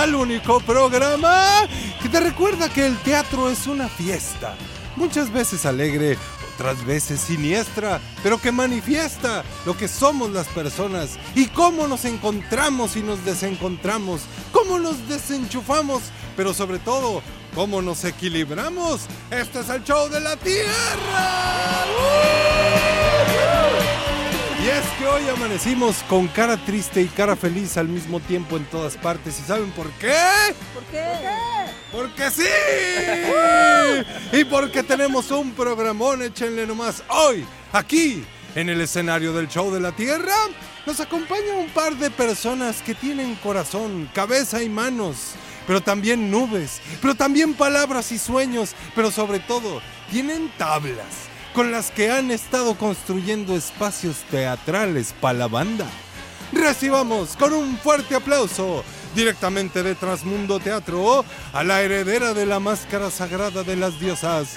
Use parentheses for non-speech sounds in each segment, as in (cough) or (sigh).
Al único programa que te recuerda que el teatro es una fiesta, muchas veces alegre, otras veces siniestra, pero que manifiesta lo que somos las personas y cómo nos encontramos y nos desencontramos, cómo nos desenchufamos, pero sobre todo cómo nos equilibramos. Este es el show de la Tierra. Y es que hoy amanecimos con cara triste y cara feliz al mismo tiempo en todas partes. ¿Y saben por qué? ¿Por qué? ¡Porque sí! y porque tenemos un programón, échenle nomás. Hoy, aquí, en el escenario del show de la Tierra, nos acompaña un par de personas que tienen corazón, cabeza y manos, pero también nubes, pero también palabras y sueños, pero sobre todo, tienen tablas con las que han estado construyendo espacios teatrales para la banda. Recibamos con un fuerte aplauso directamente de Transmundo Teatro a la heredera de la máscara sagrada de las diosas,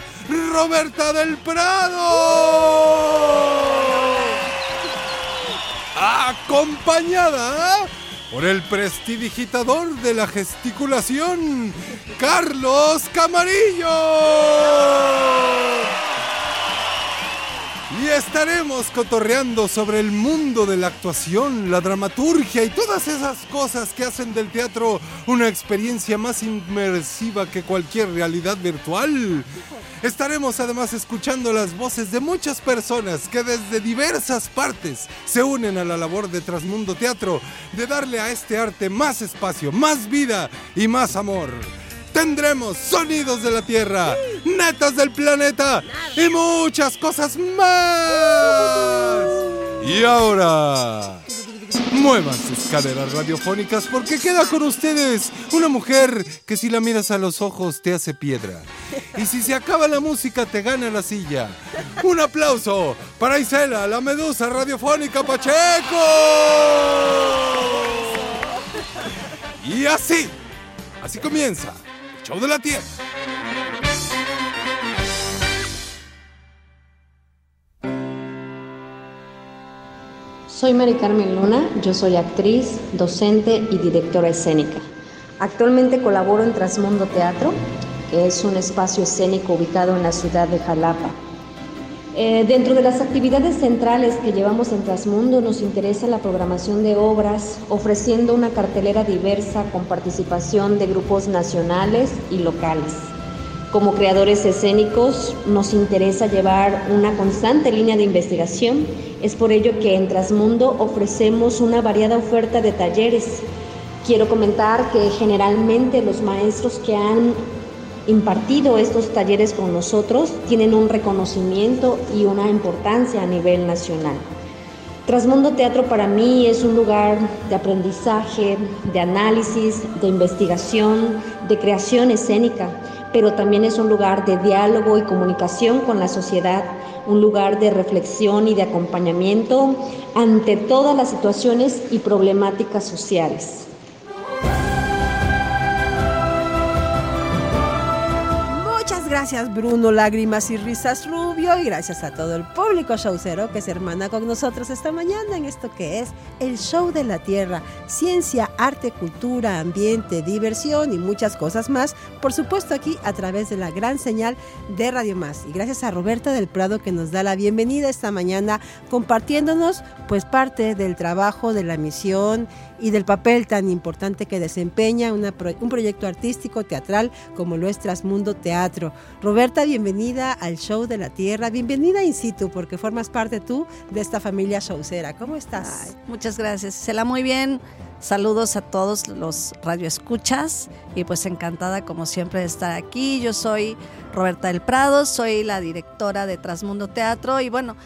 Roberta del Prado. Acompañada por el prestidigitador de la gesticulación, Carlos Camarillo. Y estaremos cotorreando sobre el mundo de la actuación, la dramaturgia y todas esas cosas que hacen del teatro una experiencia más inmersiva que cualquier realidad virtual. Estaremos además escuchando las voces de muchas personas que desde diversas partes se unen a la labor de Transmundo Teatro de darle a este arte más espacio, más vida y más amor tendremos sonidos de la Tierra, netas del planeta y muchas cosas más. Y ahora, muevan sus caderas radiofónicas porque queda con ustedes una mujer que si la miras a los ojos te hace piedra. Y si se acaba la música te gana la silla. Un aplauso para Isela, la medusa radiofónica Pacheco. Y así, así comienza. Show de la Tierra. Soy Mari Carmen Luna, yo soy actriz, docente y directora escénica. Actualmente colaboro en Transmundo Teatro, que es un espacio escénico ubicado en la ciudad de Jalapa. Eh, dentro de las actividades centrales que llevamos en Transmundo nos interesa la programación de obras, ofreciendo una cartelera diversa con participación de grupos nacionales y locales. Como creadores escénicos nos interesa llevar una constante línea de investigación, es por ello que en Transmundo ofrecemos una variada oferta de talleres. Quiero comentar que generalmente los maestros que han impartido estos talleres con nosotros tienen un reconocimiento y una importancia a nivel nacional. Trasmundo Teatro para mí es un lugar de aprendizaje, de análisis, de investigación, de creación escénica, pero también es un lugar de diálogo y comunicación con la sociedad, un lugar de reflexión y de acompañamiento ante todas las situaciones y problemáticas sociales. Gracias Bruno, Lágrimas y Risas Rubio y gracias a todo el público showcero que se hermana con nosotros esta mañana en esto que es el show de la tierra, ciencia, arte, cultura, ambiente, diversión y muchas cosas más, por supuesto aquí a través de la gran señal de Radio Más. Y gracias a Roberta del Prado que nos da la bienvenida esta mañana compartiéndonos pues parte del trabajo de la misión y del papel tan importante que desempeña un proyecto artístico teatral como lo es Trasmundo Teatro. Roberta, bienvenida al Show de la Tierra, bienvenida in situ porque formas parte tú de esta familia showcera. ¿Cómo estás? muchas gracias, Sela, muy bien. Saludos a todos los radioescuchas y pues encantada como siempre de estar aquí. Yo soy Roberta del Prado, soy la directora de Trasmundo Teatro y bueno,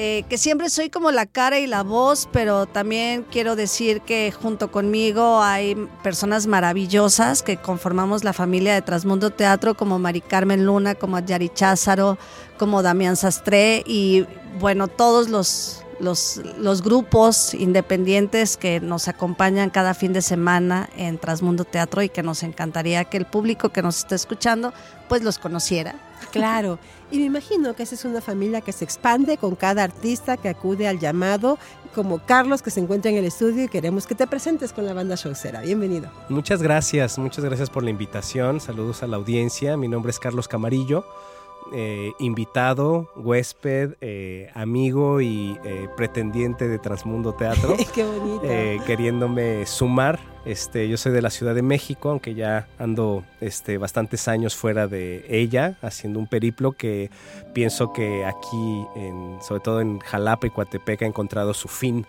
eh, que siempre soy como la cara y la voz, pero también quiero decir que junto conmigo hay personas maravillosas que conformamos la familia de Trasmundo Teatro, como Mari Carmen Luna, como Yari Cházaro, como Damián Sastre y bueno, todos los los, los grupos independientes que nos acompañan cada fin de semana en Trasmundo Teatro y que nos encantaría que el público que nos está escuchando pues los conociera. Claro, y me imagino que esa es una familia que se expande con cada artista que acude al llamado, como Carlos que se encuentra en el estudio y queremos que te presentes con la banda Showcera. Bienvenido. Muchas gracias, muchas gracias por la invitación. Saludos a la audiencia. Mi nombre es Carlos Camarillo. Eh, invitado, huésped, eh, amigo y eh, pretendiente de Transmundo Teatro. (laughs) Qué bonito. queriéndome sumar este, yo soy de la Ciudad de México, aunque ya ando este, bastantes años fuera de ella, haciendo un periplo que pienso que aquí, sobre todo en Jalapa y Coatepec, ha encontrado su fin.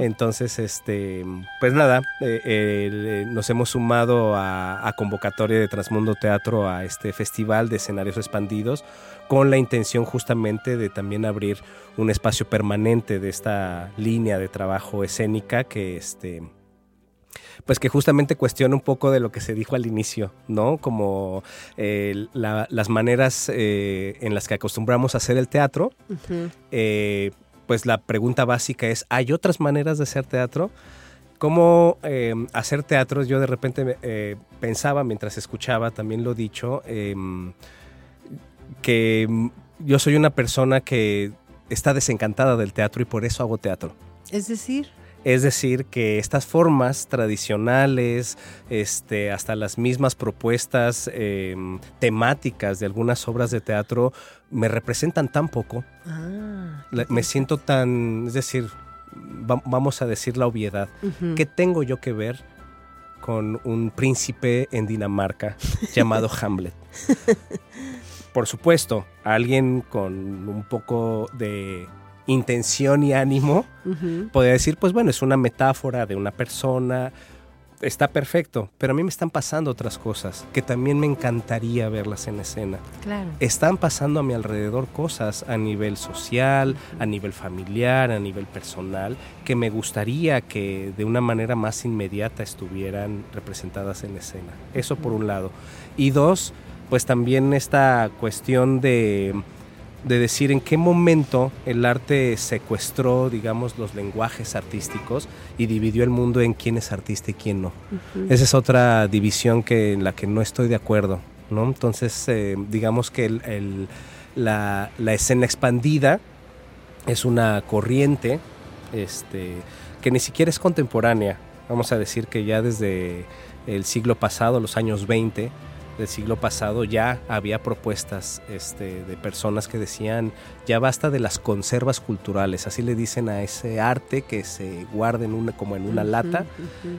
Entonces, este, pues nada, eh, eh, nos hemos sumado a, a, convocatoria de Transmundo Teatro a este festival de escenarios expandidos con la intención justamente de también abrir un espacio permanente de esta línea de trabajo escénica que este pues que justamente cuestiona un poco de lo que se dijo al inicio, ¿no? Como eh, las maneras eh, en las que acostumbramos a hacer el teatro. Eh, pues la pregunta básica es, ¿hay otras maneras de hacer teatro? ¿Cómo hacer teatro? Yo de repente pensaba mientras escuchaba, también lo dicho, em, que yo soy una persona que está desencantada del teatro y por eso hago teatro. Es decir... Es decir, que estas formas tradicionales, este, hasta las mismas propuestas em, temáticas de algunas obras de teatro, me representan tan poco. Ah, me siento tan, es decir, vamos a decir la obviedad. ¿Qué tengo yo que ver con un príncipe en Dinamarca llamado (laughs) Hamlet? Por supuesto, alguien con un poco de intención y ánimo, podría decir, pues bueno, es una metáfora de una persona, está perfecto, pero a mí me están pasando otras cosas que también me encantaría verlas en escena. Claro. Están pasando a mi alrededor cosas a nivel social, a nivel familiar, a nivel personal, que me gustaría que de una manera más inmediata estuvieran representadas en escena. Eso por un lado. Y dos, pues también esta cuestión de de decir en qué momento el arte secuestró, digamos, los lenguajes artísticos y dividió el mundo en quién es artista y quién no. Esa es otra división que, en la que no estoy de acuerdo, ¿no? Entonces, eh, digamos que la, escena expandida es una corriente este, que ni siquiera es contemporánea. Vamos a decir que ya desde el siglo pasado, los años 20, del siglo pasado ya había propuestas este, de personas que decían ya basta de las conservas culturales, así le dicen a ese arte que se guarda en una, como en una lata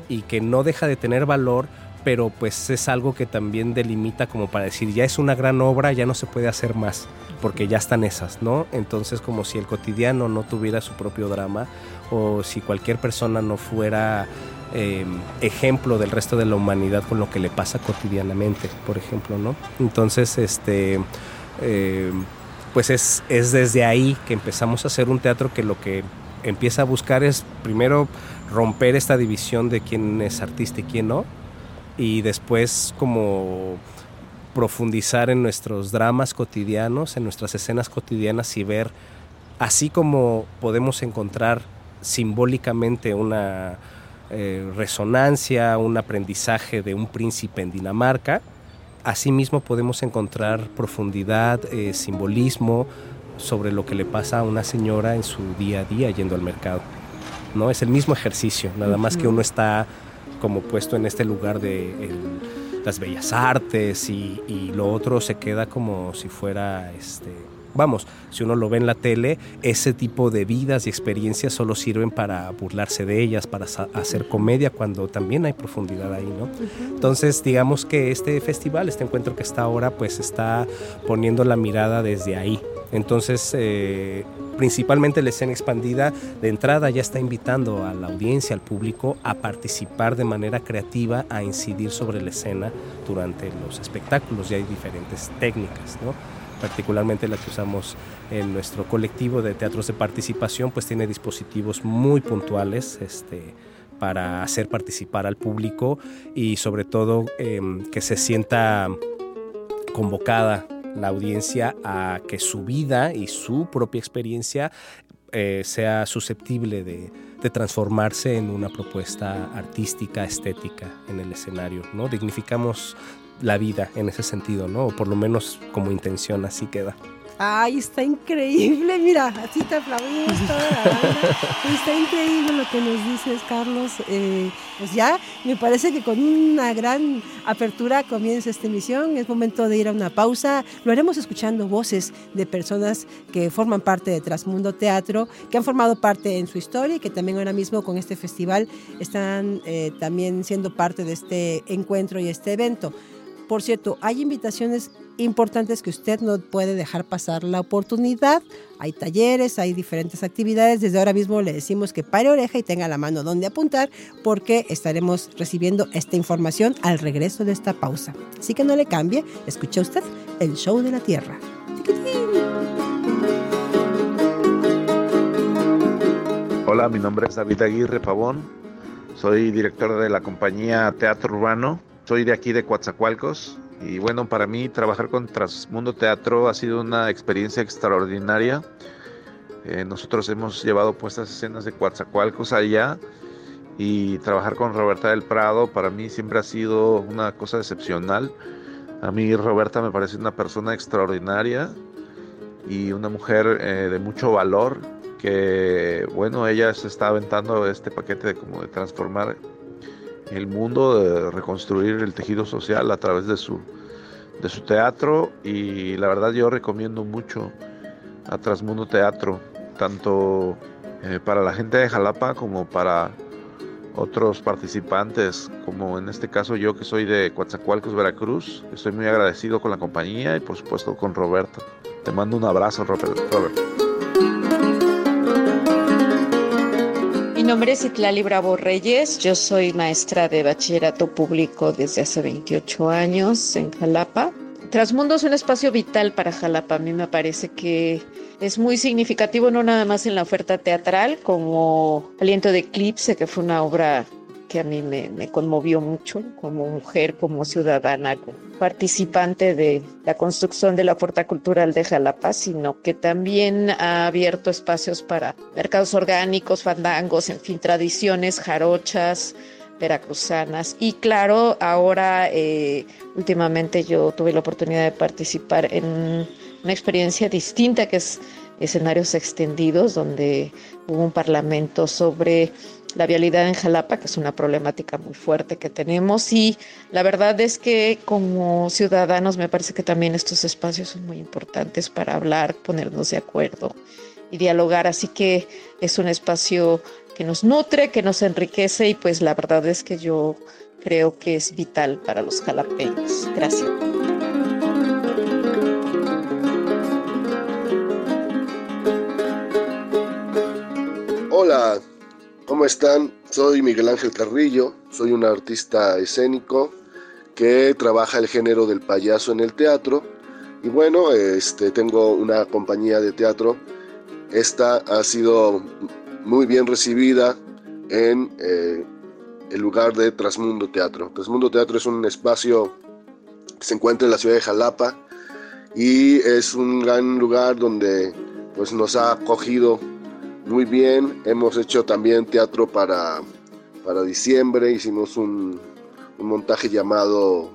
y que no deja de tener valor, pero pues es algo que también delimita como para decir ya es una gran obra, ya no se puede hacer más, porque ya están esas, ¿no? Entonces como si el cotidiano no tuviera su propio drama o si cualquier persona no fuera Em, ejemplo del resto de la humanidad con lo que le pasa cotidianamente, por ejemplo, ¿no? Entonces, este, em, pues es, es desde ahí que empezamos a hacer un teatro que lo que empieza a buscar es primero romper esta división de quién es artista y quién no, y después como profundizar en nuestros dramas cotidianos, en nuestras escenas cotidianas y ver, así como podemos encontrar simbólicamente una, eh, resonancia, un aprendizaje de un príncipe en Dinamarca. Asimismo podemos encontrar profundidad, eh, simbolismo sobre lo que le pasa a una señora en su día a día yendo al mercado. ¿no? Es el mismo ejercicio, nada más que uno está como puesto en este lugar de las bellas artes y, lo otro se queda como si fuera este, vamos, si uno lo ve en la tele, ese tipo de vidas y experiencias solo sirven para burlarse de ellas, para hacer comedia, cuando también hay profundidad ahí, ¿no? Entonces, digamos que este festival, este encuentro que está ahora, pues está poniendo la mirada desde ahí. Entonces, eh, principalmente la escena expandida de entrada ya está invitando a la audiencia, al público, a participar de manera creativa, a incidir sobre la escena durante los espectáculos. Ya hay diferentes técnicas, ¿no? Particularmente la que usamos en nuestro colectivo de teatros de participación, pues tiene dispositivos muy puntuales este, para hacer participar al público y sobre todo em, que se sienta convocada la audiencia a que su vida y su propia experiencia eh, sea susceptible de, transformarse en una propuesta artística, estética en el escenario. ¿no? Dignificamos la vida en ese sentido, ¿no? o por lo menos como intención así queda. Ay, está increíble, mira, así te aplaudimos toda la banda. (laughs) Está increíble lo que nos dices, Carlos. Eh, pues ya, me parece que con una gran apertura comienza esta emisión. Es momento de ir a una pausa. Lo haremos escuchando voces de personas que forman parte de Trasmundo Teatro, que han formado parte en su historia y que también ahora mismo con este festival están eh, también siendo parte de este encuentro y este evento. Por cierto, hay invitaciones importantes que usted no puede dejar pasar la oportunidad. Hay talleres, hay diferentes actividades. Desde ahora mismo le decimos que pare oreja y tenga la mano donde apuntar porque estaremos recibiendo esta información al regreso de esta pausa. Así que no le cambie, escucha usted el show de la Tierra. Hola, mi nombre es David Aguirre Pavón. Soy director de la compañía Teatro Urbano soy de aquí de Coatzacoalcos y bueno, para mí trabajar con Transmundo Teatro ha sido una experiencia extraordinaria. Eh, nosotros hemos llevado puestas escenas de Coatzacoalcos allá y trabajar con Roberta del Prado para mí siempre ha sido una cosa excepcional. A mí Roberta me parece una persona extraordinaria y una mujer eh, de mucho valor que bueno, ella se está aventando este paquete de como de transformar el mundo, de reconstruir el tejido social a través de su, de su teatro y la verdad yo recomiendo mucho a Transmundo Teatro, tanto eh, para la gente de Jalapa como para otros participantes, como en este caso yo que soy de Coatzacoalcos, Veracruz. Estoy muy agradecido con la compañía y por supuesto con Roberto. Te mando un abrazo, Robert. Robert. Nombre es Itlali Bravo Reyes, yo soy maestra de bachillerato público desde hace 28 años en Jalapa. Trasmundo es un espacio vital para Jalapa, a mí me parece que es muy significativo no nada más en la oferta teatral como Aliento de Eclipse, que fue una obra que a mí me, conmovió mucho como mujer, como ciudadana, como participante de la construcción de la oferta cultural de Jalapa, sino que también ha abierto espacios para mercados orgánicos, fandangos, en fin, tradiciones jarochas, veracruzanas. Y claro, ahora eh, últimamente yo tuve la oportunidad de participar en una experiencia distinta que es escenarios extendidos, donde hubo un parlamento sobre la vialidad en Jalapa, que es una problemática muy fuerte que tenemos. Y la verdad es que como ciudadanos me parece que también estos espacios son muy importantes para hablar, ponernos de acuerdo y dialogar. Así que es un espacio que nos nutre, que nos enriquece y pues la verdad es que yo creo que es vital para los jalapeños. Gracias. Hola, ¿Cómo están? Soy Miguel Ángel Carrillo, soy un artista escénico que trabaja el género del payaso en el teatro y bueno, este, tengo una compañía de teatro. Esta ha sido muy bien recibida en eh, el lugar de Trasmundo Teatro. Trasmundo Teatro es un espacio que se encuentra en la ciudad de Jalapa y es un gran lugar donde pues, nos ha acogido muy bien. Hemos hecho también teatro para, para diciembre. Hicimos un, montaje llamado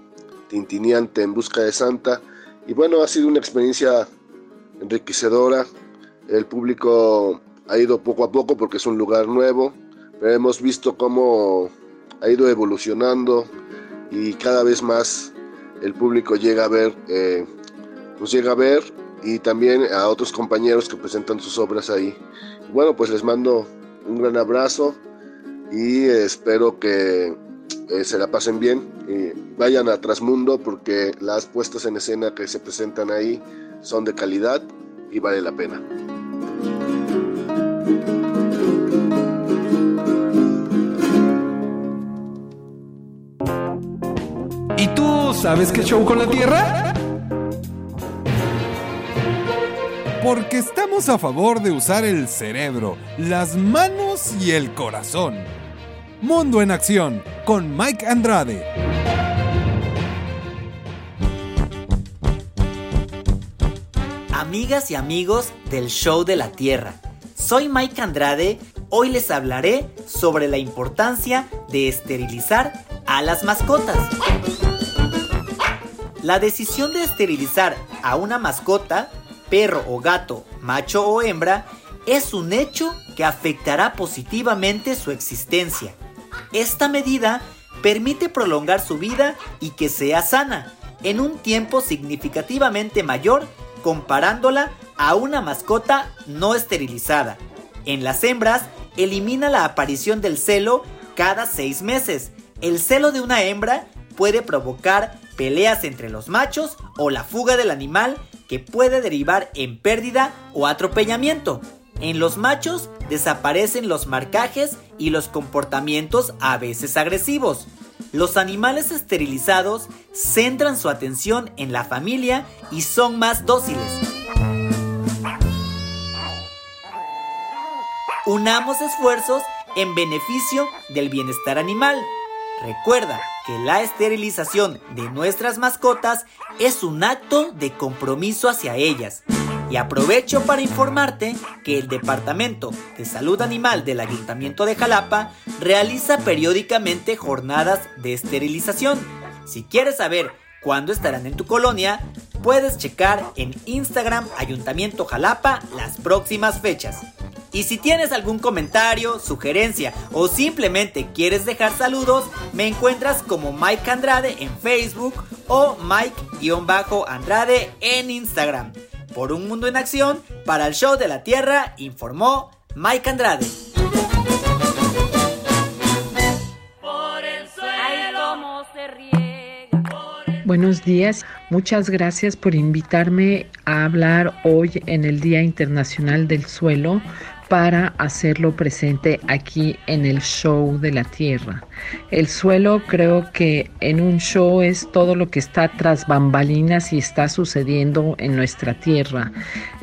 Tintiniante en Busca de Santa. Y bueno, ha sido una experiencia enriquecedora. El público ha ido poco a poco porque es un lugar nuevo, pero hemos visto cómo ha ido evolucionando y cada vez más el público llega a ver, eh, nos llega a ver y también a otros compañeros que presentan sus obras ahí. Bueno, pues les mando un gran abrazo y espero que eh, se la pasen bien. y vayan a Trasmundo porque las puestas en escena que se presentan ahí son de calidad y vale la pena. ¿Y tú sabes qué show con la Tierra? Porque estamos a favor de usar el cerebro, las manos y el corazón. Mundo en Acción con Mike Andrade. Amigas y amigos del Show de la Tierra, soy Mike Andrade. Hoy les hablaré sobre la importancia de esterilizar a las mascotas. La decisión de esterilizar a una mascota, perro o gato, macho o hembra, es un hecho que afectará positivamente su existencia. Esta medida permite prolongar su vida y que sea sana en un tiempo significativamente mayor comparándola a una mascota no esterilizada. En las hembras, elimina la aparición del celo cada seis meses. El celo de una hembra puede provocar peleas entre los machos o la fuga del animal que puede derivar en pérdida o atropellamiento. En los machos desaparecen los marcajes y los comportamientos a veces agresivos. Los animales esterilizados centran su atención en la familia y son más dóciles. Unamos esfuerzos en beneficio del bienestar animal. Recuerda que la esterilización de nuestras mascotas es un acto de compromiso hacia ellas. Y aprovecho para informarte que el Departamento de Salud Animal del Ayuntamiento de Jalapa realiza periódicamente jornadas de esterilización. Si quieres saber cuándo estarán en tu colonia, puedes checar en Instagram Ayuntamiento Jalapa las próximas fechas. Y si tienes algún comentario, sugerencia o simplemente quieres dejar saludos, me encuentras como Mike Andrade en Facebook o Mike-Andrade en Instagram. Por un mundo en acción, para el show de la Tierra, informó Mike Andrade. Buenos días, muchas gracias por invitarme a hablar hoy en el Día Internacional del Suelo para hacerlo presente aquí en el show de la tierra. El suelo creo que en un show es todo lo que está tras bambalinas y está sucediendo en nuestra tierra.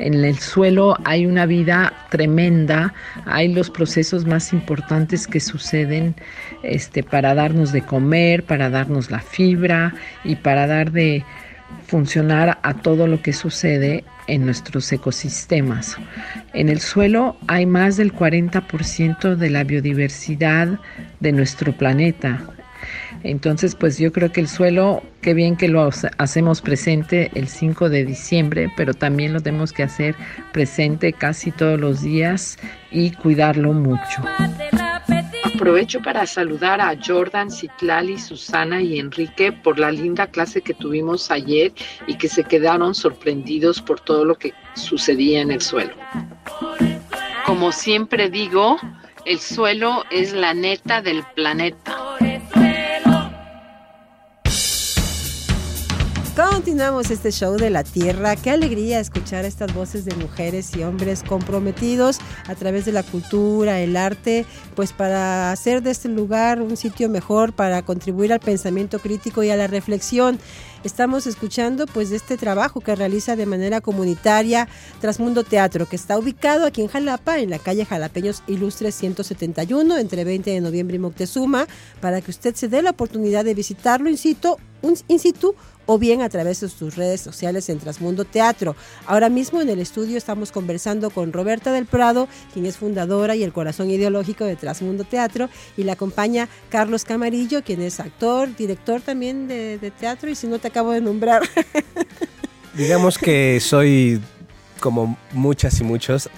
En el suelo hay una vida tremenda, hay los procesos más importantes que suceden este, para darnos de comer, para darnos la fibra y para dar de funcionar a todo lo que sucede en nuestros ecosistemas. En el suelo hay más del 40% de la biodiversidad de nuestro planeta. Entonces, pues yo creo que el suelo, qué bien que lo hacemos presente el 5 de diciembre, pero también lo tenemos que hacer presente casi todos los días y cuidarlo mucho. Aprovecho para saludar a Jordan, Citlali, Susana y Enrique por la linda clase que tuvimos ayer y que se quedaron sorprendidos por todo lo que sucedía en el suelo. Como siempre digo, el suelo es la neta del planeta. Continuamos este show de la Tierra. Qué alegría escuchar estas voces de mujeres y hombres comprometidos a través de la cultura, el arte, pues para hacer de este lugar un sitio mejor, para contribuir al pensamiento crítico y a la reflexión. Estamos escuchando pues este trabajo que realiza de manera comunitaria Trasmundo Teatro, que está ubicado aquí en Jalapa, en la calle Jalapeños Ilustres 171, entre 20 de noviembre y Moctezuma, para que usted se dé la oportunidad de visitarlo in situ, un, in situ o bien a través de sus redes sociales en Trasmundo Teatro. Ahora mismo en el estudio estamos conversando con Roberta del Prado, quien es fundadora y el corazón ideológico de Trasmundo Teatro, y la acompaña Carlos Camarillo, quien es actor, director también de, de teatro, y si no te acabo de nombrar. (laughs) Digamos que soy, como muchas y muchos,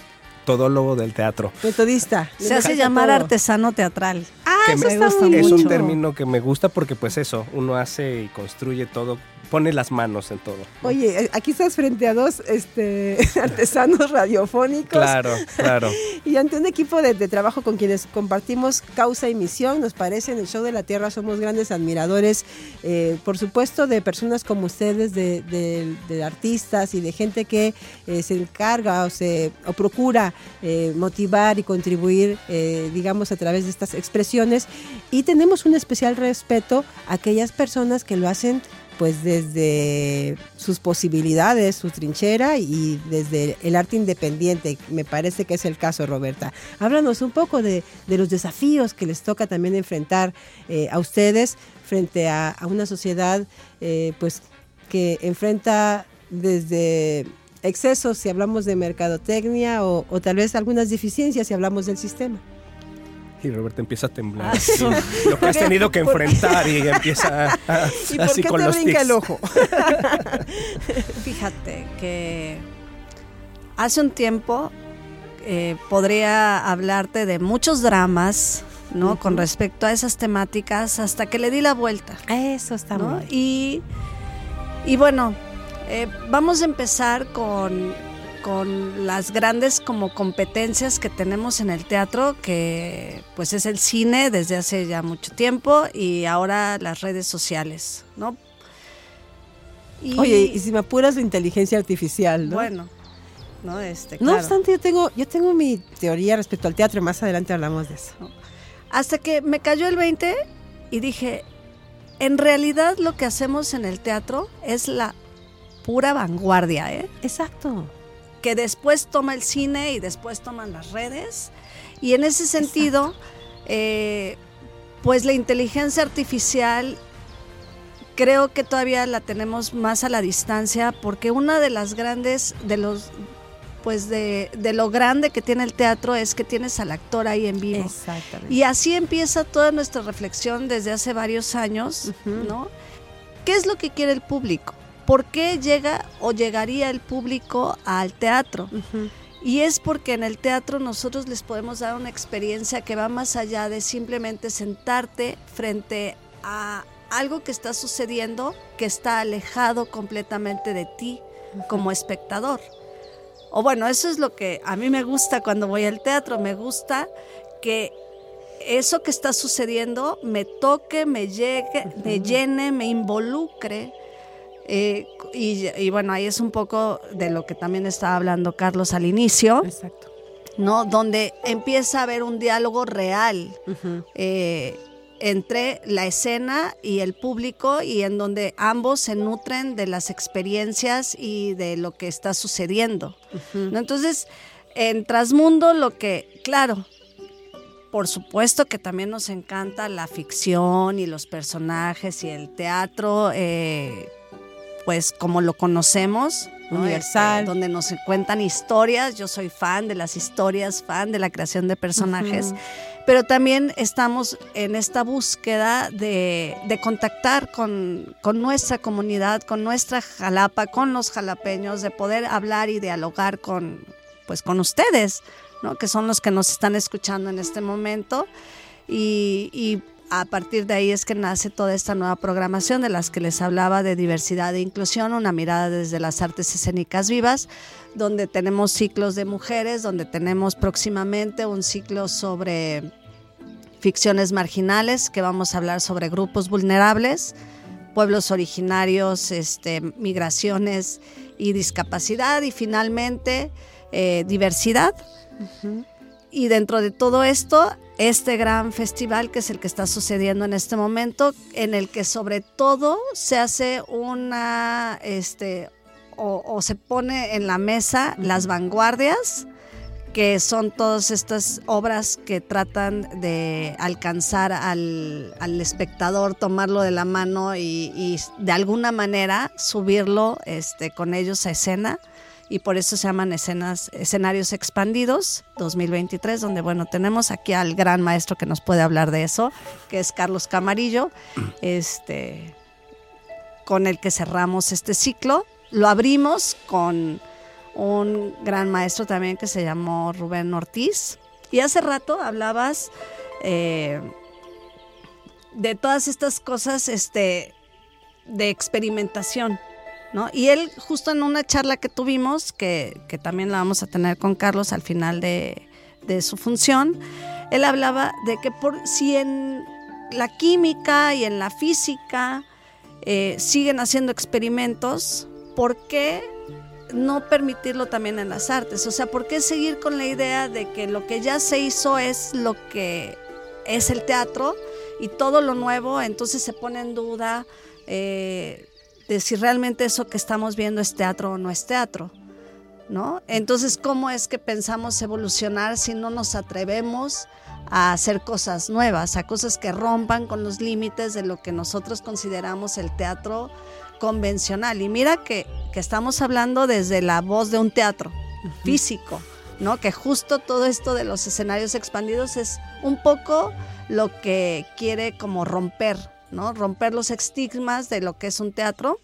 todólogo del teatro. Metodista. Se hace llamar artesano teatral. Ah, que eso me está gusta muy es un término que me gusta porque pues eso, uno hace y construye todo, pone las manos en todo. Oye, eh, aquí estás frente a dos este, (laughs) artesanos radiofónicos. Claro, claro. (laughs) Y ante un equipo de, de trabajo con quienes compartimos causa y misión, nos parece en el Show de la Tierra somos grandes admiradores, eh, por supuesto, de personas como ustedes, de, de- de artistas y de gente que eh, se encarga o, se, o procura eh, motivar y contribuir, eh, digamos, a través de estas expresiones. Y tenemos un especial respeto a aquellas personas que lo hacen pues desde sus posibilidades, su trinchera y desde el arte independiente. Me parece que es el caso, Roberta. Háblanos un poco de, de los desafíos que les toca también enfrentar eh, a ustedes frente a, una sociedad eh, pues que enfrenta desde excesos si hablamos de mercadotecnia o tal vez algunas deficiencias si hablamos del sistema. Y Roberto empieza a temblar. Ah, lo que has tenido que enfrentar y empieza a, (laughs) ¿Y por así qué con te los brinca tics. el ojo? (laughs) Fíjate que hace un tiempo eh, podría hablarte de muchos dramas, ¿no? Con respecto a esas temáticas hasta que le di la vuelta. Eso está ¿no? muy bien. Y, y bueno, eh, vamos a empezar con, con las grandes como competencias que tenemos en el teatro, que pues es el cine desde hace ya mucho tiempo y ahora las redes sociales, ¿no? Y- Oye, y si me apuras la inteligencia artificial, ¿no? Bueno, no, este, No claro. obstante, yo tengo, yo tengo mi teoría respecto al teatro, más adelante hablamos de eso. Hasta que me cayó el 20 y dije, en realidad lo que hacemos en el teatro es la pura vanguardia, ¿eh? Exacto. Que después toma el cine y después toman las redes. Y en ese sentido, eh, pues la inteligencia artificial creo que todavía la tenemos más a la distancia porque una de las grandes, de los pues de, de lo grande que tiene el teatro es que tienes al actor ahí en vivo. Exactamente. Y así empieza toda nuestra reflexión desde hace varios años, ¿no? ¿Qué es lo que quiere el público? ¿Por qué llega o llegaría el público al teatro? Y es porque en el teatro nosotros les podemos dar una experiencia que va más allá de simplemente sentarte frente a algo que está sucediendo que está alejado completamente de ti como espectador. O bueno, eso es lo que a mí me gusta cuando voy al teatro, me gusta que eso que está sucediendo me toque, me llegue, me llene, me involucre. Eh, y, y bueno, ahí es un poco de lo que también estaba hablando Carlos al inicio. Exacto. ¿no? Donde empieza a haber un diálogo real eh, entre la escena y el público y en donde ambos se nutren de las experiencias y de lo que está sucediendo. ¿no? Entonces, en Trasmundo lo que, claro, por supuesto que también nos encanta la ficción y los personajes y el teatro, eh, pues como lo conocemos. ¿no? Universal. Este, donde nos cuentan historias. Yo soy fan de las historias, fan de la creación de personajes. Pero también estamos en esta búsqueda de, de contactar con, con nuestra comunidad, con nuestra jalapa, con los jalapeños, de poder hablar y dialogar con, pues, con ustedes, ¿no? que son los que nos están escuchando en este momento. Y, y a partir de ahí es que nace toda esta nueva programación de las que les hablaba de diversidad e inclusión, una mirada desde las artes escénicas vivas, donde tenemos ciclos de mujeres, donde tenemos próximamente un ciclo sobre ficciones marginales, que vamos a hablar sobre grupos vulnerables, pueblos originarios, este, migraciones y discapacidad, y finalmente eh, diversidad. Y dentro de todo esto, este gran festival que es el que está sucediendo en este momento, en el que sobre todo se hace una, este, o, o se pone en la mesa las vanguardias, que son todas estas obras que tratan de alcanzar al, al espectador, tomarlo de la mano y, y de alguna manera subirlo este, con ellos a escena y por eso se llaman escenarios expandidos 2023, donde bueno, tenemos aquí al gran maestro que nos puede hablar de eso, que es Carlos Camarillo, este, con el que cerramos este ciclo. Lo abrimos con un gran maestro también que se llamó Rubén Ortiz. Y hace rato hablabas eh, de todas estas cosas este, de experimentación. ¿No? Y él, justo en una charla que tuvimos, que, que también la vamos a tener con Carlos al final de, de su función, él hablaba de que por, si en la química y en la física eh, siguen haciendo experimentos, ¿por qué no permitirlo también en las artes? O sea, ¿por qué seguir con la idea de que lo que ya se hizo es lo que es el teatro y todo lo nuevo, entonces se pone en duda eh, de si realmente eso que estamos viendo es teatro o no es teatro? ¿No? Entonces, ¿cómo es que pensamos evolucionar si no nos atrevemos a hacer cosas nuevas, a cosas que rompan con los límites de lo que nosotros consideramos el teatro convencional? Y mira que, que estamos hablando desde la voz de un teatro físico, ¿no? Que justo todo esto de los escenarios expandidos es un poco lo que quiere como romper, ¿no? Romper los estigmas de lo que es un teatro.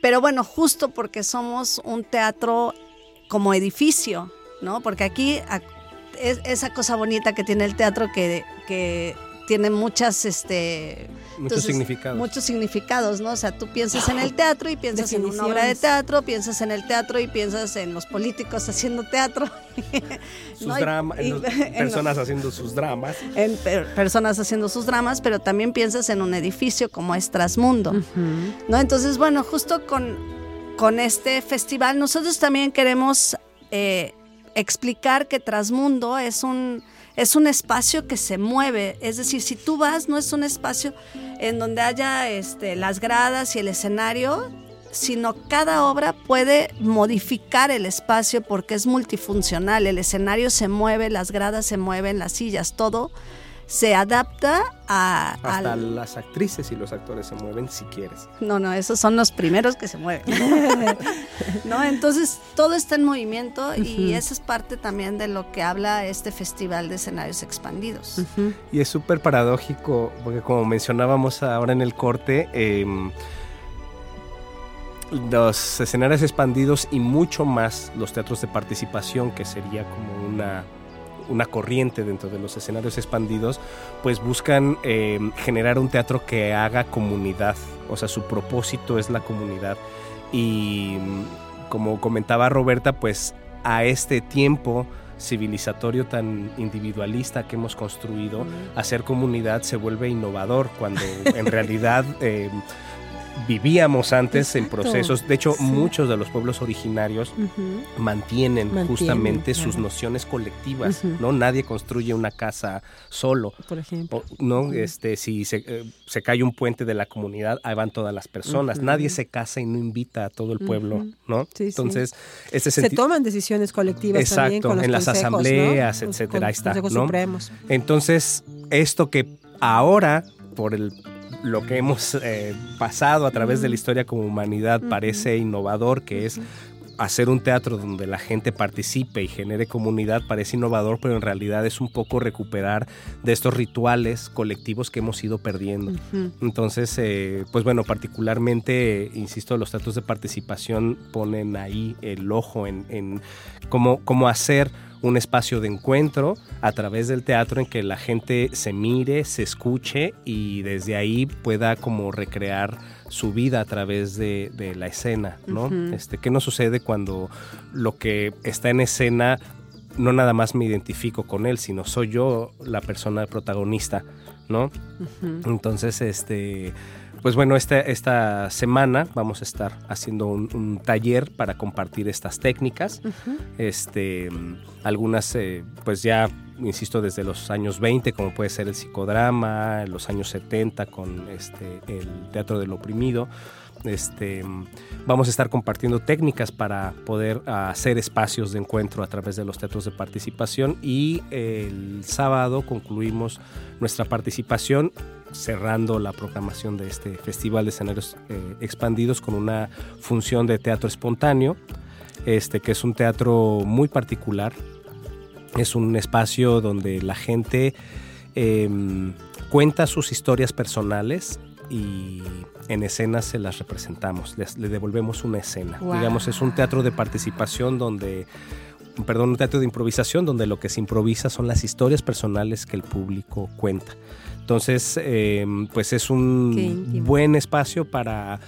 Pero bueno, justo porque somos un teatro como edificio, ¿no? Porque aquí es esa cosa bonita que tiene el teatro que, que tiene muchas este muchos significados. muchos significados no o sea tú piensas en el teatro y piensas en una obra de teatro piensas en el teatro y piensas en los políticos haciendo teatro. (laughs) Sus ¿no? dramas (laughs) personas haciendo sus dramas. En per personas haciendo sus dramas pero también piensas en un edificio como es Trasmundo uh -huh. no entonces bueno justo con con este festival nosotros también queremos eh, explicar que Trasmundo es un, es un espacio que se mueve, es decir, si tú vas, no es un espacio en donde haya este, las gradas y el escenario, sino cada obra puede modificar el espacio porque es multifuncional, el escenario se mueve, las gradas se mueven, las sillas, todo se adapta a... Hasta al... las actrices y los actores se mueven si quieres. No, no, esos son los primeros que se mueven. (laughs) no, entonces todo está en movimiento uh -huh. y esa es parte también de lo que habla este festival de escenarios expandidos. Uh -huh. Y es súper paradójico porque como mencionábamos ahora en el corte, eh, los escenarios expandidos y mucho más los teatros de participación, que sería como una una corriente dentro de los escenarios expandidos, pues buscan eh, generar un teatro que haga comunidad, o sea, su propósito es la comunidad. Y como comentaba Roberta, pues a este tiempo civilizatorio tan individualista que hemos construido, hacer comunidad se vuelve innovador cuando en (laughs) realidad... Eh, vivíamos antes Exacto. en procesos. De hecho, sí. muchos de los pueblos originarios uh -huh. mantienen, mantienen, justamente claro. sus nociones colectivas, uh -huh. ¿no? Nadie construye una casa solo. Por ejemplo. O, ¿No? Uh -huh. Este, si se, eh, se, cae un puente de la comunidad, ahí van todas las personas. Nadie se casa y no invita a todo el pueblo, ¿no? Sí, Entonces, sí. Este se toman decisiones colectivas Exacto, también con los en las consejos, asambleas, ¿no? etcétera, ahí está, ¿no? Entonces, esto que ahora por el lo que hemos eh, pasado a través de la historia como humanidad parece innovador, que es hacer un teatro donde la gente participe y genere comunidad parece innovador, pero en realidad es un poco recuperar de estos rituales colectivos que hemos ido perdiendo. Uh -huh. Entonces, eh, pues bueno, particularmente, insisto, los teatros de participación ponen ahí el ojo en, en cómo, cómo hacer un espacio de encuentro a través del teatro en que la gente se mire, se escuche y desde ahí pueda como recrear su vida a través de, de la escena, ¿no? Uh -huh. este, ¿Qué nos sucede cuando lo que está en escena no nada más me identifico con él, sino soy yo la persona protagonista, ¿no? Uh -huh. Entonces, este pues bueno, esta, esta semana vamos a estar haciendo un, un taller para compartir estas técnicas. Uh -huh. este, algunas, eh, pues ya, insisto, desde los años 20, como puede ser el psicodrama, los años 70 con este, el teatro del oprimido. Este, vamos a estar compartiendo técnicas para poder hacer espacios de encuentro a través de los teatros de participación y el sábado concluimos nuestra participación cerrando la programación de este Festival de Escenarios eh, Expandidos con una función de teatro espontáneo, este, que es un teatro muy particular. Es un espacio donde la gente eh, cuenta sus historias personales y en escenas se las representamos, le devolvemos una escena. Wow. Digamos, es un teatro de participación donde perdón, un teatro de improvisación donde lo que se improvisa son las historias personales que el público cuenta. Entonces, eh, pues es un buen espacio para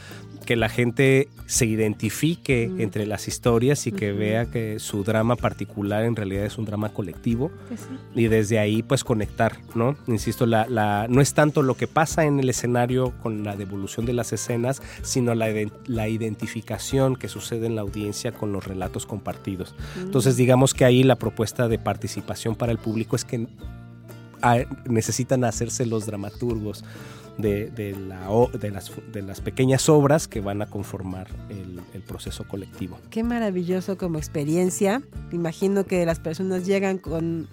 que la gente se identifique entre las historias y que vea que su drama particular en realidad es un drama colectivo pues y desde ahí pues conectar, ¿no? Insisto, la, la, no es tanto lo que pasa en el escenario con la devolución de las escenas, sino la, la identificación que sucede en la audiencia con los relatos compartidos. Entonces digamos que ahí la propuesta de participación para el público es que necesitan hacerse los dramaturgos de, la, de, las, de las pequeñas obras que van a conformar el, el, proceso colectivo. Qué maravilloso como experiencia. Imagino que las personas llegan con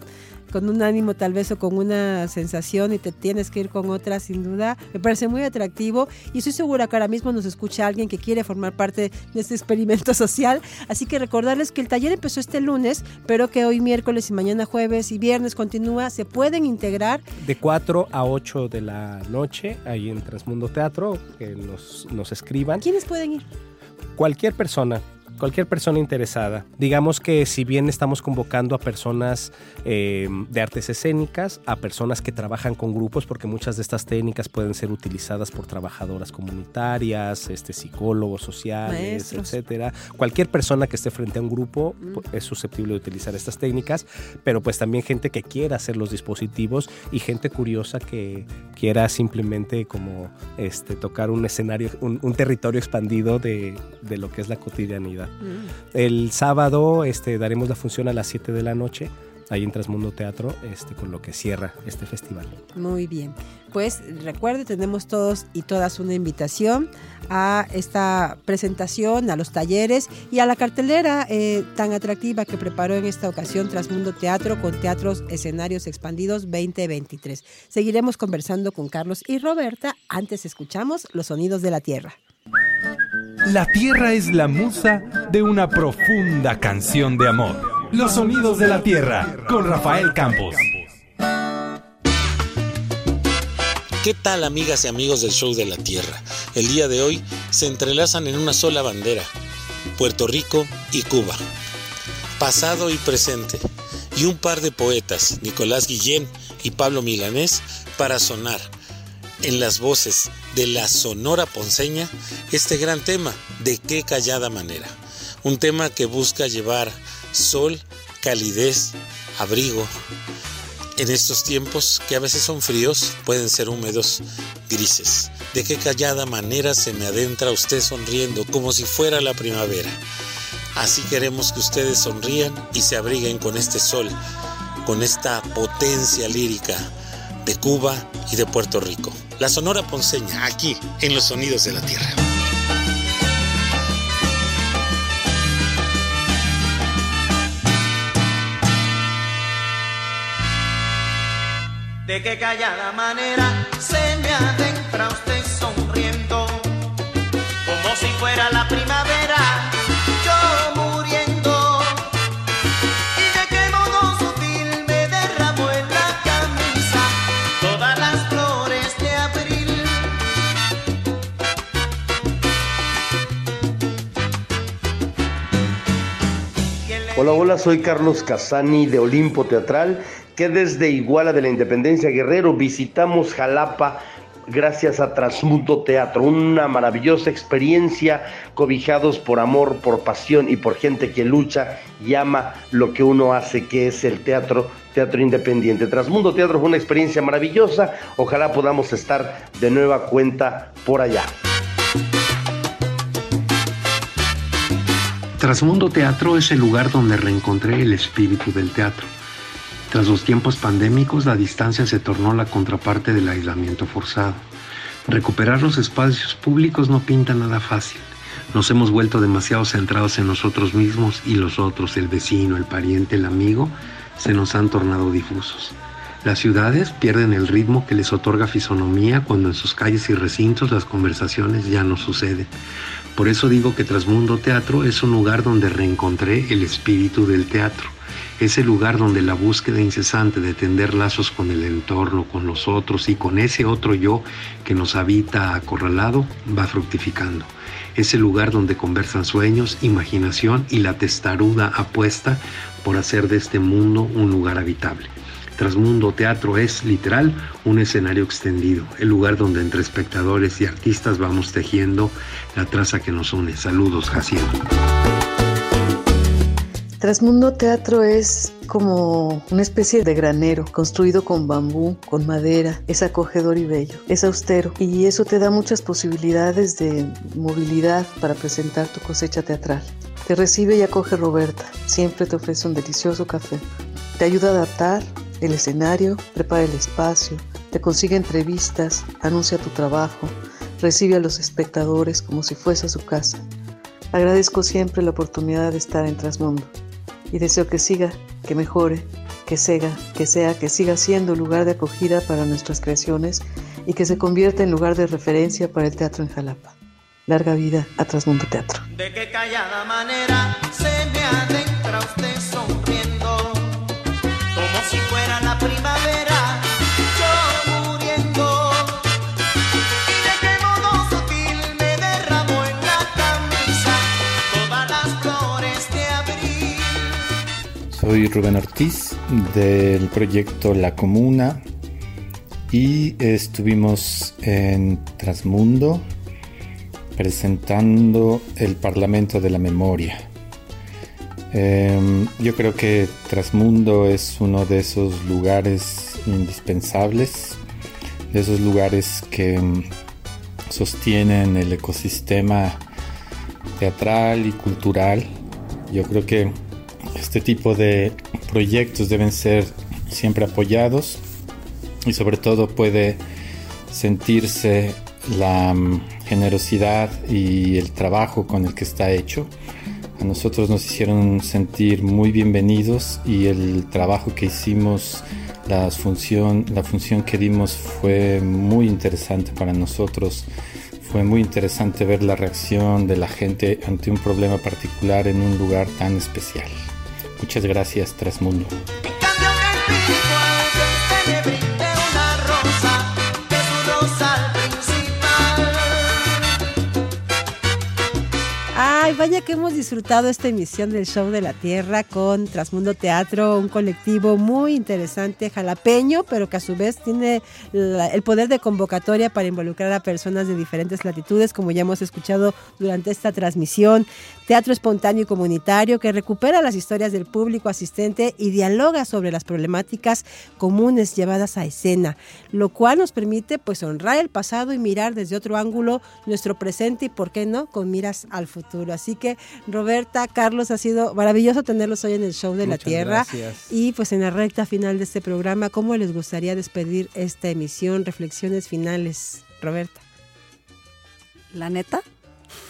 con un ánimo tal vez o con una sensación y te tienes que ir con otra sin duda. Me parece muy atractivo y estoy segura que ahora mismo nos escucha alguien que quiere formar parte de este experimento (laughs) social. Así que recordarles que el taller empezó este lunes, pero que hoy miércoles y mañana jueves y viernes continúa. Se pueden integrar. De 4 a 8 de la noche, ahí en Transmundo Teatro, que nos, nos escriban. ¿Quiénes pueden ir? Cualquier persona cualquier persona interesada. Digamos que si bien estamos convocando a personas eh, de artes escénicas, a personas que trabajan con grupos, porque muchas de estas técnicas pueden ser utilizadas por trabajadoras comunitarias, este, psicólogos sociales, etcétera. Cualquier persona que esté frente a un grupo mm. pues, es susceptible de utilizar estas técnicas, pero pues también gente que quiera hacer los dispositivos y gente curiosa que quiera simplemente como este, tocar un escenario, un, territorio expandido de, de lo que es la cotidianidad. El sábado este, daremos la función a las 7 de la noche ahí en Transmundo Teatro, este, con lo que cierra este festival. Muy bien. Pues recuerde, tenemos todos y todas una invitación a esta presentación, a los talleres y a la cartelera eh, tan atractiva que preparó en esta ocasión Transmundo Teatro con Teatros Escenarios Expandidos 2023. Seguiremos conversando con Carlos y Roberta. Antes escuchamos los sonidos de la tierra. La tierra es la musa de una profunda canción de amor. Los sonidos de la tierra con Rafael Campos. ¿Qué tal amigas y amigos del show de la tierra? El día de hoy se entrelazan en una sola bandera, Puerto Rico y Cuba. Pasado y presente. Y un par de poetas, Nicolás Guillén y Pablo Milanés, para sonar en las voces de la Sonora Ponceña este gran tema, de qué callada manera. Un tema que busca llevar sol, calidez, abrigo. En estos tiempos que a veces son fríos, pueden ser húmedos, grises. De qué callada manera se me adentra usted sonriendo como si fuera la primavera. Así queremos que ustedes sonrían y se abriguen con este sol, con esta potencia lírica de Cuba y de Puerto Rico. La Sonora Ponceña, aquí en los Sonidos de la Tierra. De qué callada manera se me adentra usted sonriendo, como si fuera la primavera Hola, hola, soy Carlos Casani de Olimpo Teatral, que desde Iguala de la Independencia Guerrero visitamos Jalapa gracias a Transmundo Teatro, una maravillosa experiencia cobijados por amor, por pasión y por gente que lucha y ama lo que uno hace, que es el teatro, teatro independiente. Transmundo Teatro fue una experiencia maravillosa, ojalá podamos estar de nueva cuenta por allá. Trasmundo Teatro es el lugar donde reencontré el espíritu del teatro. Tras los tiempos pandémicos, la distancia se tornó la contraparte del aislamiento forzado. Recuperar los espacios públicos no pinta nada fácil. Nos hemos vuelto demasiado centrados en nosotros mismos y los otros, el vecino, el pariente, el amigo, se nos han tornado difusos. Las ciudades pierden el ritmo que les otorga fisonomía cuando en sus calles y recintos las conversaciones ya no suceden. Por eso digo que Trasmundo Teatro es un lugar donde reencontré el espíritu del teatro. Es el lugar donde la búsqueda incesante de tender lazos con el entorno, con los otros y con ese otro yo que nos habita acorralado va fructificando. Es el lugar donde conversan sueños, imaginación y la testaruda apuesta por hacer de este mundo un lugar habitable. Transmundo Teatro es literal un escenario extendido, el lugar donde entre espectadores y artistas vamos tejiendo la traza que nos une. Saludos, Jaciel. Transmundo Teatro es como una especie de granero construido con bambú, con madera. Es acogedor y bello. Es austero y eso te da muchas posibilidades de movilidad para presentar tu cosecha teatral. Te recibe y acoge Roberta. Siempre te ofrece un delicioso café. Te ayuda a adaptar el escenario, prepara el espacio, te consigue entrevistas, anuncia tu trabajo, recibe a los espectadores como si fuese a su casa. Agradezco siempre la oportunidad de estar en Transmundo y deseo que siga, que mejore, que sea, que sea, que siga siendo lugar de acogida para nuestras creaciones y que se convierta en lugar de referencia para el teatro en Jalapa. Larga vida a Transmundo Teatro. Soy Rubén Ortiz del proyecto La Comuna y estuvimos en Transmundo presentando el Parlamento de la Memoria. Em, yo creo que Transmundo es uno de esos lugares indispensables, de esos lugares que em, sostienen el ecosistema teatral y cultural. Yo creo que este tipo de proyectos deben ser siempre apoyados y sobre todo puede sentirse la mm, generosidad y el trabajo con el que está hecho. A nosotros nos hicieron sentir muy bienvenidos y el trabajo que hicimos, la función, la función que dimos fue muy interesante para nosotros. Fue muy interesante ver la reacción de la gente ante un problema particular en un lugar tan especial. Muchas gracias, Transmundo. Ay, vaya que hemos disfrutado esta emisión del Show de la Tierra con Trasmundo Teatro, un colectivo muy interesante, jalapeño, pero que a su vez tiene el poder de convocatoria para involucrar a personas de diferentes latitudes, como ya hemos escuchado durante esta transmisión. Teatro espontáneo y comunitario que recupera las historias del público asistente y dialoga sobre las problemáticas comunes llevadas a escena, lo cual nos permite pues honrar el pasado y mirar desde otro ángulo nuestro presente y por qué no con miras al futuro. Así que Roberta, Carlos, ha sido maravilloso tenerlos hoy en el show de la Tierra gracias. y pues en la recta final de este programa, ¿cómo les gustaría despedir esta emisión? Reflexiones finales, Roberta. ¿La neta?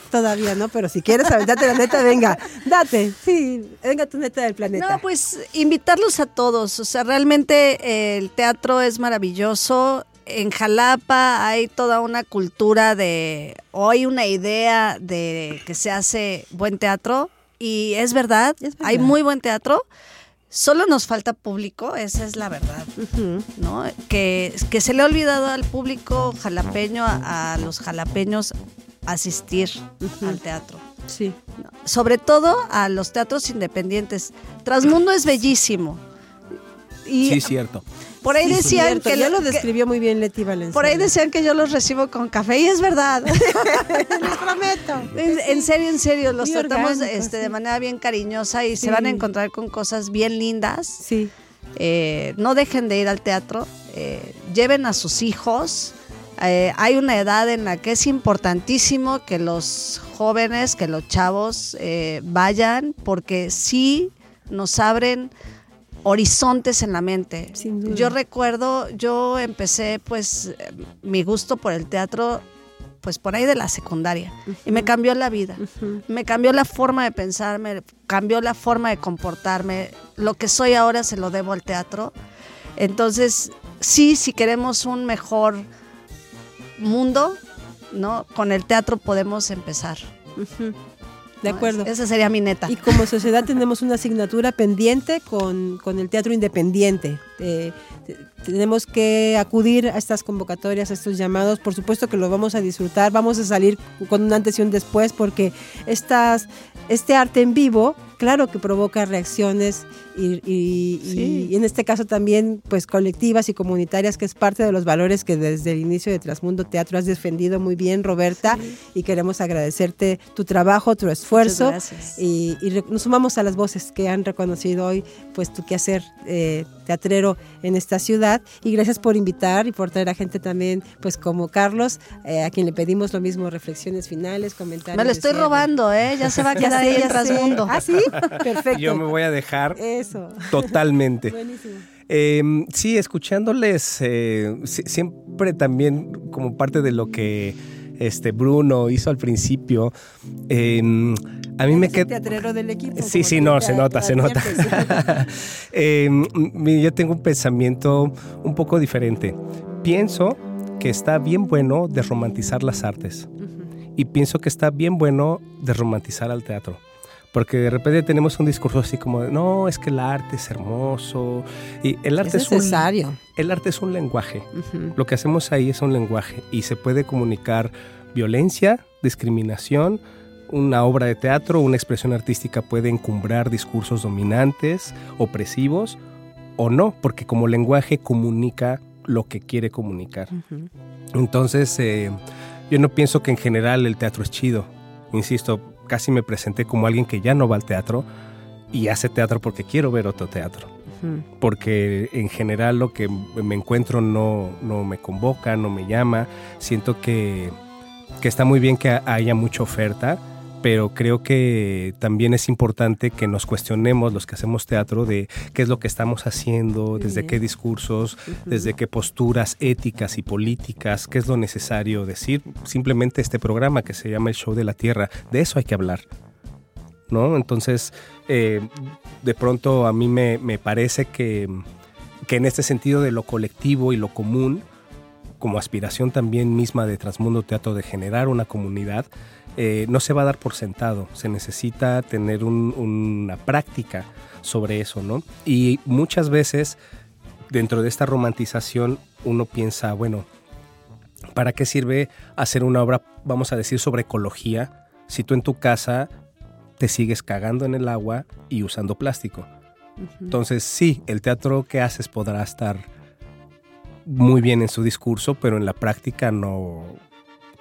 Todavía no, pero si quieres aventarte la neta, venga, date, sí, venga tu neta del planeta. No, pues invitarlos a todos. O sea, realmente eh, el teatro es maravilloso. En Jalapa hay toda una cultura de, hoy una idea de que se hace buen teatro. Y es verdad, hay muy buen teatro. Solo nos falta público, esa es la verdad, ¿no? Que, que se le ha olvidado al público jalapeño, a, a los jalapeños, asistir al teatro. Sí. Sobre todo a los teatros independientes. Trasmundo es bellísimo. Y Sí, cierto. por ahí Sí, decían cierto, que ya lo- lo describió muy bien Leti Valenzuela. por ahí decían que yo los recibo con café y es verdad. (laughs) Les (laughs) prometo. En, en serio, en serio, los Muy tratamos orgánico, este, sí. de manera bien cariñosa y Sí. se van a encontrar con cosas bien lindas. Sí. Eh, no dejen de ir al teatro, eh, lleven a sus hijos. Eh, hay una edad en la que es importantísimo que los jóvenes, que los chavos eh, vayan porque sí nos abren horizontes en la mente. duda. Yo recuerdo, yo empecé pues mi gusto por el teatro pues por ahí de la secundaria y me cambió la vida. Me cambió la forma de pensar, me cambió la forma de comportarme. Lo que soy ahora se lo debo al teatro. Entonces, sí, si queremos un mejor mundo, ¿no? Con el teatro podemos empezar. De acuerdo. Esa sería mi neta. Y como sociedad tenemos una asignatura pendiente con, con el teatro independiente. eh, te- tenemos que acudir a estas convocatorias, a estos llamados. Por supuesto que lo vamos a disfrutar, vamos a salir con un antes y un después porque estas, este arte en vivo, claro que provoca reacciones y, y- y- y en este caso también pues colectivas y comunitarias, que es parte de los valores que desde el inicio de Transmundo Teatro has defendido muy bien, Roberta, y queremos agradecerte tu trabajo, tu esfuerzo gracias. y, y nos sumamos a las voces que han reconocido hoy pues tu quehacer eh, teatrero en esta ciudad y gracias por invitar y por traer a gente también pues como Carlos eh, a quien le pedimos lo mismo reflexiones finales comentarios Me lo estoy cierre. robando, ¿eh? Ya se va a (laughs) Ya quedar ahí en. Trasmundo. ah sí perfecto Yo me voy a dejar eso totalmente. Buenísimo. Eh, sí, escuchándoles eh, si- siempre también como parte de lo que este Bruno hizo al principio, eh, a mí me queda... teatrero del equipo Sí, sí, no, se nota, te se nota. (laughs) mi- yo tengo un pensamiento un poco diferente. Pienso que está bien bueno desromantizar las artes y pienso que está bien bueno desromantizar al teatro. Porque de repente tenemos un discurso así como, de, no, es que el arte es hermoso. Y el arte Es es, un- necesario. el arte es un lenguaje. Lo que hacemos ahí es un lenguaje y se puede comunicar violencia, discriminación. Una obra de teatro, una expresión artística puede encumbrar discursos dominantes, opresivos o no, porque como lenguaje comunica lo que quiere comunicar. Entonces, eh, yo no pienso que en general el teatro es chido. Insisto, casi me presenté como alguien que ya no va al teatro y hace teatro porque quiero ver otro teatro porque en general lo que me encuentro no, no me convoca, no me llama. Siento que, que está muy bien que haya mucha oferta, pero creo que también es importante que nos cuestionemos los que hacemos teatro de qué es lo que estamos haciendo, desde qué discursos, desde qué posturas éticas y políticas, qué es lo necesario decir. Simplemente este programa que se llama El Show de la Tierra, de eso hay que hablar. ¿no? Entonces, eh, de pronto a mí me, me parece que, que en este sentido de lo colectivo y lo común, como aspiración también misma de Transmundo Teatro de generar una comunidad, eh, no se va a dar por sentado, se necesita tener un- una práctica sobre eso, ¿no? Y muchas veces dentro de esta romantización uno piensa, bueno, ¿para qué sirve hacer una obra, vamos a decir, sobre ecología, si tú en tu casa te sigues cagando en el agua y usando plástico? Entonces, sí, el teatro que haces podrá estar muy bien en su discurso, pero en la práctica no.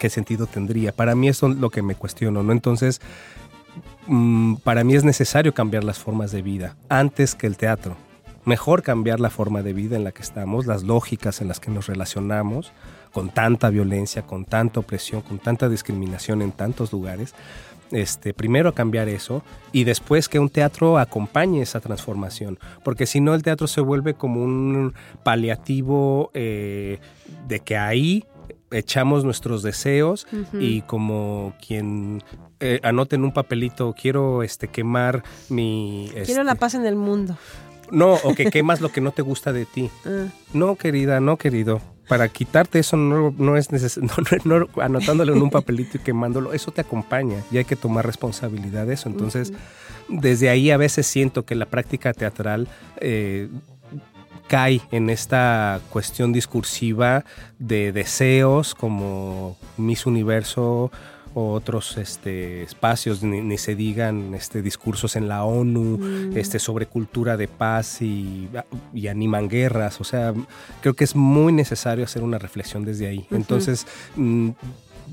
¿Qué sentido tendría? Para mí eso es lo que me cuestiono, ¿no? Entonces, mm, para mí es necesario cambiar las formas de vida antes que el teatro. Mejor cambiar la forma de vida en la que estamos, las lógicas en las que nos relacionamos, con tanta violencia, con tanta opresión, con tanta discriminación en tantos lugares. Este, primero cambiar eso y después que un teatro acompañe esa transformación, porque si no el teatro se vuelve como un paliativo eh, de que ahí echamos nuestros deseos y como quien eh, anota en un papelito quiero este quemar mi quiero este, la paz en el mundo no o que quemas lo que no te gusta de ti. (laughs) Ah. no querida no querido. Para quitarte eso no, no es necesario, (laughs) no, no- no, anotándolo en un papelito y quemándolo, eso te acompaña y hay que tomar responsabilidad de eso. Entonces, desde ahí a veces siento que la práctica teatral eh, cae en esta cuestión discursiva de deseos como Miss Universo o otros este, espacios, ni, ni se digan este, discursos en la ONU Mm. este, sobre cultura de paz y, y animan guerras. O sea, creo que es muy necesario hacer una reflexión desde ahí. Entonces, mm,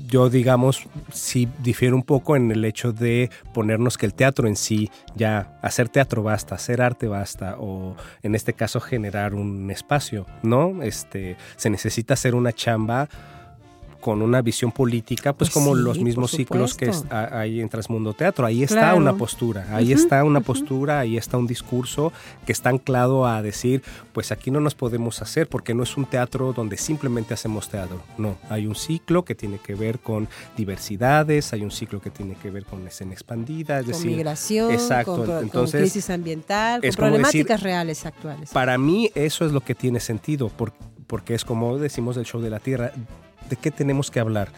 yo digamos, sí difiero un poco en el hecho de ponernos que el teatro en sí, ya hacer teatro basta, hacer arte basta, o en este caso generar un espacio, ¿no? Este, se necesita hacer una chamba con una visión política, pues, Pues como sí, los mismos ciclos que hay en Transmundo Teatro. Ahí está Claro. una postura, ahí está una postura, ahí está un discurso que está anclado a decir, pues aquí no nos podemos hacer porque no es un teatro donde simplemente hacemos teatro. No, hay un ciclo que tiene que ver con diversidades, hay un ciclo que tiene que ver con escena expandida, es con decir, migración exacto. con, pro- con Entonces, crisis ambiental con decir, problemáticas reales actuales para mí eso es lo que tiene sentido, por- porque es como decimos del show de la Tierra, ¿de qué tenemos que hablar?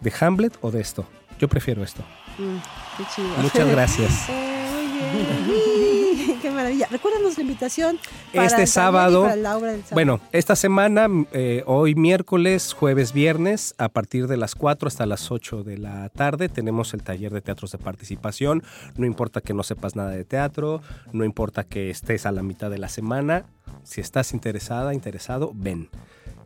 ¿De Hamlet o de esto? Yo prefiero esto. Mm, qué chido. Muchas gracias. (laughs) (laughs) Qué maravilla. Recuérdanos la invitación para este sábado, para la obra del sábado. bueno, esta semana, eh, hoy miércoles, jueves, viernes, a partir de las 4 hasta las 8 de la tarde, tenemos el taller de teatros de participación. No importa que no sepas nada de teatro, no importa que estés a la mitad de la semana, si estás interesada, interesado, ven.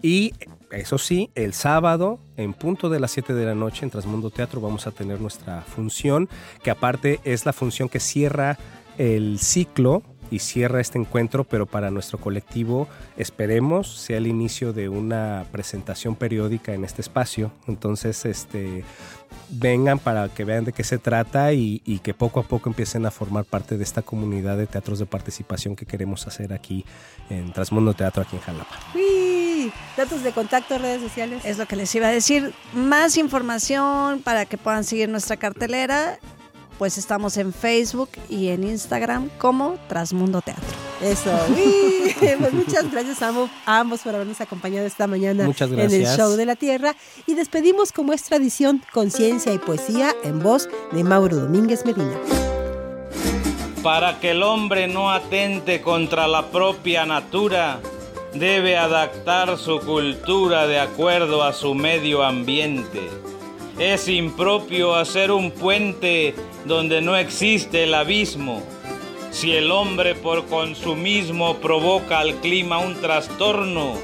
Y eso sí, el sábado, en punto de las 7 de la noche, en Transmundo Teatro, vamos a tener nuestra función, que aparte es la función que cierra el ciclo y cierra este encuentro, pero para nuestro colectivo esperemos sea el inicio de una presentación periódica en este espacio. Entonces, este vengan para que vean de qué se trata y, que poco a poco empiecen a formar parte de esta comunidad de teatros de participación que queremos hacer aquí en Transmundo Teatro aquí en Jalapa. Uy, datos de contacto, redes sociales. Es lo que les iba a decir. Más información para que puedan seguir nuestra cartelera. Pues estamos en Facebook y en Instagram como Trasmundo Teatro. Eso. (laughs) uy. Pues muchas gracias a ambos, por habernos acompañado esta mañana Muchas en el. Show de la Tierra. Y despedimos como es tradición, conciencia y poesía en voz de Mauro Domínguez Medina. Para que el hombre no atente contra la propia natura, debe adaptar su cultura de acuerdo a su medio ambiente. Es impropio hacer un puente donde no existe el abismo. Si el hombre por consumismo provoca al clima un trastorno,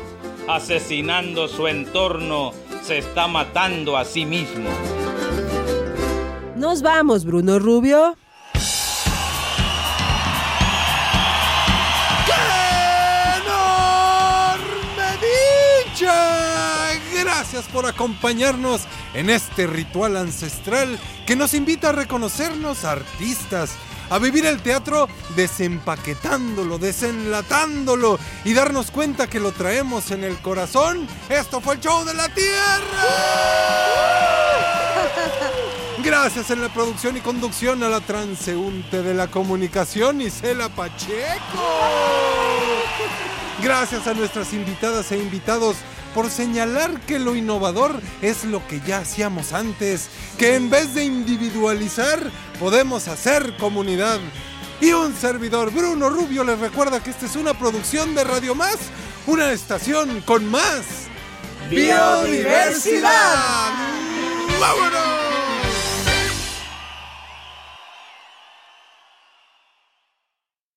asesinando su entorno, se está matando a sí mismo. Nos vamos, Bruno Rubio. Gracias por acompañarnos en este ritual ancestral que nos invita a reconocernos artistas, a vivir el teatro desempaquetándolo, desenlatándolo y darnos cuenta que lo traemos en el corazón. Esto fue el show de la tierra. (laughs) Gracias en la producción y conducción a la transeúnte de la comunicación, Isela Pacheco. Gracias a nuestras invitadas e invitados por señalar que lo innovador es lo que ya hacíamos antes, que en vez de individualizar podemos hacer comunidad. Y un servidor, Bruno Rubio, les recuerda que esta es una producción de Radio Más, una estación con más Biodiversidad. ¡Vámonos!